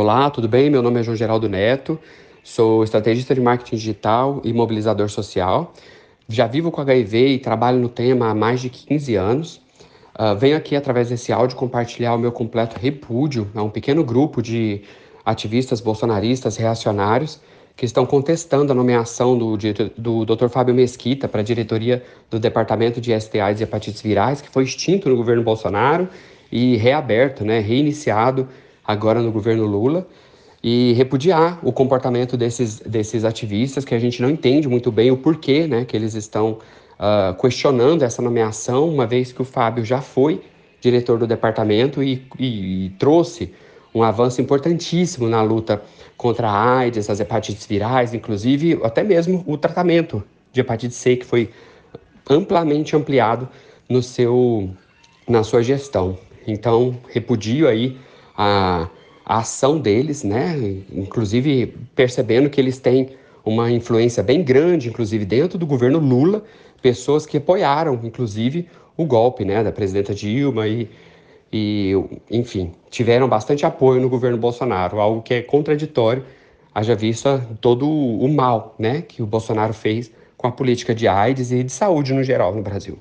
Olá, tudo bem? Meu nome é João Geraldo Neto, sou estrategista de marketing digital e mobilizador social. Já vivo com HIV e trabalho no tema há mais de 15 anos. Uh, venho aqui, através desse áudio, compartilhar o meu completo repúdio a um pequeno grupo de ativistas bolsonaristas reacionários que estão contestando a nomeação do, do Dr. Fábio Mesquita para a diretoria do Departamento de STIs e Hepatites Virais, que foi extinto no governo Bolsonaro e reaberto, né, reiniciado agora no governo Lula e repudiar o comportamento desses, desses ativistas, que a gente não entende muito bem o porquê né, que eles estão uh, questionando essa nomeação, uma vez que o Fábio já foi diretor do departamento e, e, e trouxe um avanço importantíssimo na luta contra a AIDS, as hepatites virais, inclusive até mesmo o tratamento de hepatite C, que foi amplamente ampliado no seu, na sua gestão. Então, repudio aí a, a ação deles, né? Inclusive percebendo que eles têm uma influência bem grande, inclusive dentro do governo Lula, pessoas que apoiaram, inclusive, o golpe, né, da presidenta Dilma e, e enfim, tiveram bastante apoio no governo Bolsonaro, algo que é contraditório, haja vista todo o mal, né, que o Bolsonaro fez com a política de AIDS e de saúde no geral no Brasil.